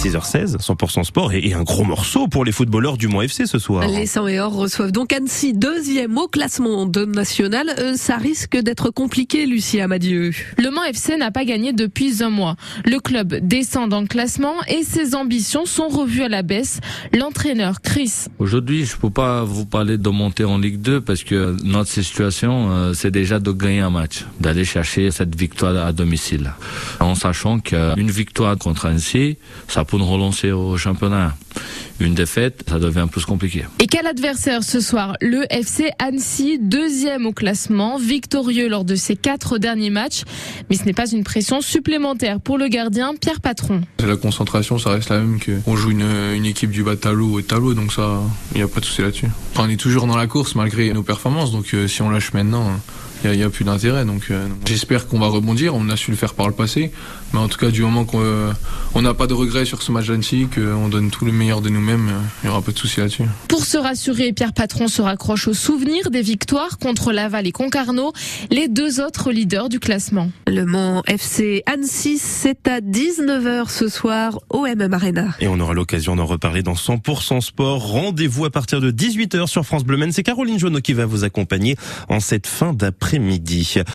6h16, 100% sport et un gros morceau pour les footballeurs du Mont FC ce soir. Les 100 et or reçoivent donc Annecy, deuxième au classement de national. Euh, ça risque d'être compliqué, Lucie Amadieu. Le Mans FC n'a pas gagné depuis un mois. Le club descend dans le classement et ses ambitions sont revues à la baisse. L'entraîneur Chris. Aujourd'hui, je peux pas vous parler de monter en Ligue 2 parce que notre situation, euh, c'est déjà de gagner un match, d'aller chercher cette victoire à domicile. En sachant qu'une victoire contre Annecy, ça peut nous relancer au championnat. Une défaite, ça devient plus compliqué. Et quel adversaire ce soir? Le FC Annecy, deuxième au classement, victorieux lors de ses quatre derniers matchs. Mais ce n'est pas une pression supplémentaire pour le gardien Pierre Patron. La concentration, ça reste la même qu'on joue une, une, équipe du bas de tableau au tableau, donc ça, il n'y a pas de souci là-dessus. on est toujours dans la course malgré nos performances, donc euh, si on lâche maintenant, il n'y a, a, plus d'intérêt. Donc euh, j'espère qu'on va rebondir. On a su le faire par le passé. Mais en tout cas, du moment qu'on euh, n'a pas de regrets sur ce match d'Annecy, qu'on donne tout le meilleur de nous-mêmes, euh, il n'y aura pas de souci là-dessus. Pour se rassurer, Pierre Patron se raccroche au souvenir des victoires contre Laval et Concarneau, les deux autres leaders du classement. Le Mans FC Annecy, c'est à 19h ce soir au MM Arena. Et on aura l'occasion d'en reparler dans 100% Sport. Rendez-vous à partir de 18h sur France Bleu Men. C'est Caroline Jonot qui va vous accompagner en cette fin d'après-midi.